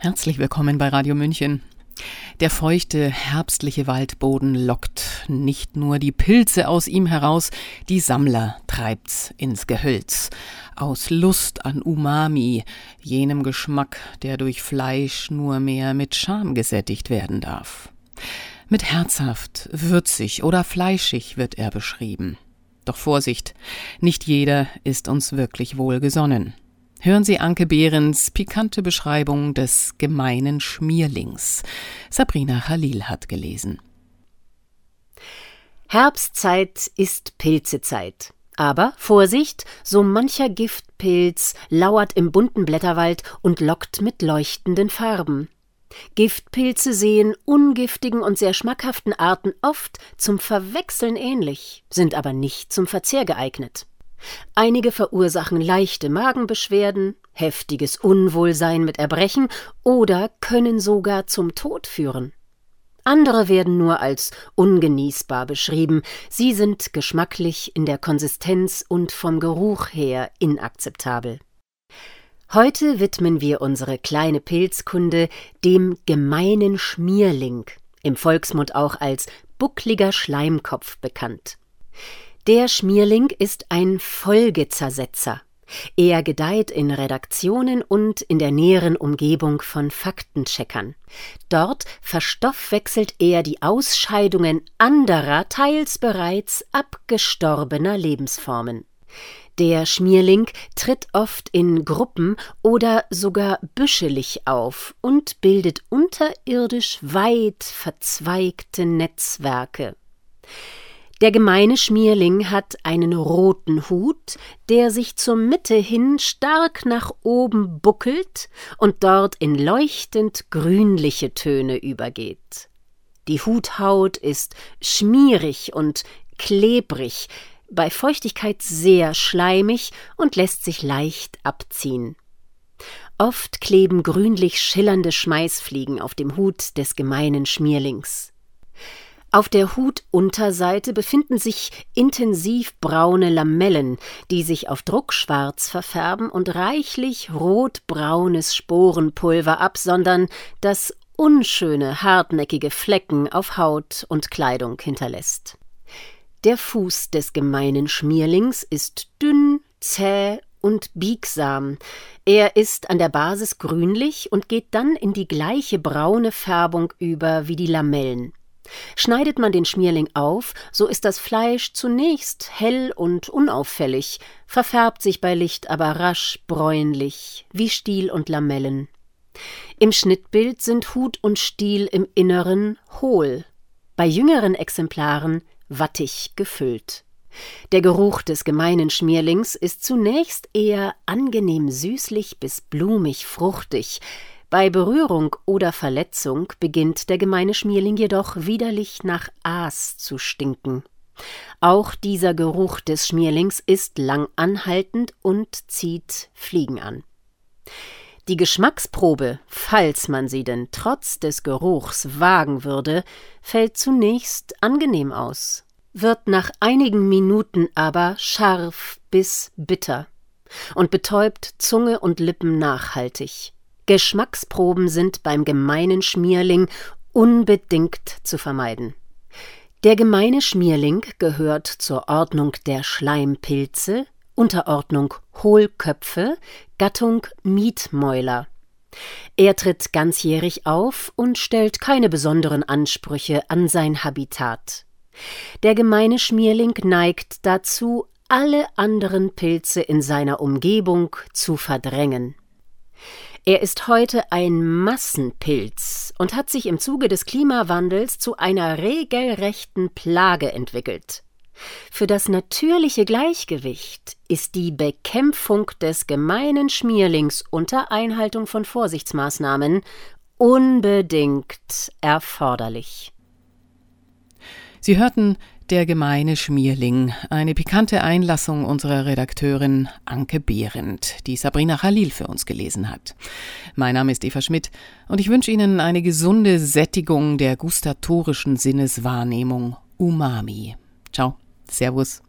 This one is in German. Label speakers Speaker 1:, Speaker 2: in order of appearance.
Speaker 1: Herzlich willkommen bei Radio München. Der feuchte, herbstliche Waldboden lockt nicht nur die Pilze aus ihm heraus, die Sammler treibt's ins Gehölz. Aus Lust an Umami, jenem Geschmack, der durch Fleisch nur mehr mit Scham gesättigt werden darf. Mit herzhaft, würzig oder fleischig wird er beschrieben. Doch Vorsicht, nicht jeder ist uns wirklich wohlgesonnen. Hören Sie Anke Behrens pikante Beschreibung des gemeinen Schmierlings. Sabrina Khalil hat gelesen.
Speaker 2: Herbstzeit ist Pilzezeit. Aber Vorsicht, so mancher Giftpilz lauert im bunten Blätterwald und lockt mit leuchtenden Farben. Giftpilze sehen ungiftigen und sehr schmackhaften Arten oft zum Verwechseln ähnlich, sind aber nicht zum Verzehr geeignet. Einige verursachen leichte Magenbeschwerden, heftiges Unwohlsein mit Erbrechen oder können sogar zum Tod führen. Andere werden nur als ungenießbar beschrieben, sie sind geschmacklich in der Konsistenz und vom Geruch her inakzeptabel. Heute widmen wir unsere kleine Pilzkunde dem gemeinen Schmierling, im Volksmund auch als buckliger Schleimkopf bekannt. Der Schmierling ist ein Folgezersetzer. Er gedeiht in Redaktionen und in der näheren Umgebung von Faktencheckern. Dort verstoffwechselt er die Ausscheidungen anderer, teils bereits abgestorbener Lebensformen. Der Schmierling tritt oft in Gruppen oder sogar büschelig auf und bildet unterirdisch weit verzweigte Netzwerke. Der gemeine Schmierling hat einen roten Hut, der sich zur Mitte hin stark nach oben buckelt und dort in leuchtend grünliche Töne übergeht. Die Huthaut ist schmierig und klebrig, bei Feuchtigkeit sehr schleimig und lässt sich leicht abziehen. Oft kleben grünlich schillernde Schmeißfliegen auf dem Hut des gemeinen Schmierlings. Auf der Hutunterseite befinden sich intensiv braune Lamellen, die sich auf Druck schwarz verfärben und reichlich rotbraunes Sporenpulver absondern, das unschöne, hartnäckige Flecken auf Haut und Kleidung hinterlässt. Der Fuß des gemeinen Schmierlings ist dünn, zäh und biegsam. Er ist an der Basis grünlich und geht dann in die gleiche braune Färbung über wie die Lamellen. Schneidet man den Schmierling auf, so ist das Fleisch zunächst hell und unauffällig, verfärbt sich bei Licht aber rasch bräunlich, wie Stiel und Lamellen. Im Schnittbild sind Hut und Stiel im Inneren hohl, bei jüngeren Exemplaren wattig gefüllt. Der Geruch des gemeinen Schmierlings ist zunächst eher angenehm süßlich bis blumig fruchtig, bei Berührung oder Verletzung beginnt der gemeine Schmierling jedoch widerlich nach Aas zu stinken. Auch dieser Geruch des Schmierlings ist lang anhaltend und zieht Fliegen an. Die Geschmacksprobe, falls man sie denn trotz des Geruchs wagen würde, fällt zunächst angenehm aus, wird nach einigen Minuten aber scharf bis bitter und betäubt Zunge und Lippen nachhaltig. Geschmacksproben sind beim gemeinen Schmierling unbedingt zu vermeiden. Der gemeine Schmierling gehört zur Ordnung der Schleimpilze, Unterordnung Hohlköpfe, Gattung Mietmäuler. Er tritt ganzjährig auf und stellt keine besonderen Ansprüche an sein Habitat. Der gemeine Schmierling neigt dazu, alle anderen Pilze in seiner Umgebung zu verdrängen. Er ist heute ein Massenpilz und hat sich im Zuge des Klimawandels zu einer regelrechten Plage entwickelt. Für das natürliche Gleichgewicht ist die Bekämpfung des gemeinen Schmierlings unter Einhaltung von Vorsichtsmaßnahmen unbedingt erforderlich.
Speaker 1: Sie hörten der gemeine Schmierling, eine pikante Einlassung unserer Redakteurin Anke Behrendt, die Sabrina Khalil für uns gelesen hat. Mein Name ist Eva Schmidt und ich wünsche Ihnen eine gesunde Sättigung der gustatorischen Sinneswahrnehmung Umami. Ciao, Servus.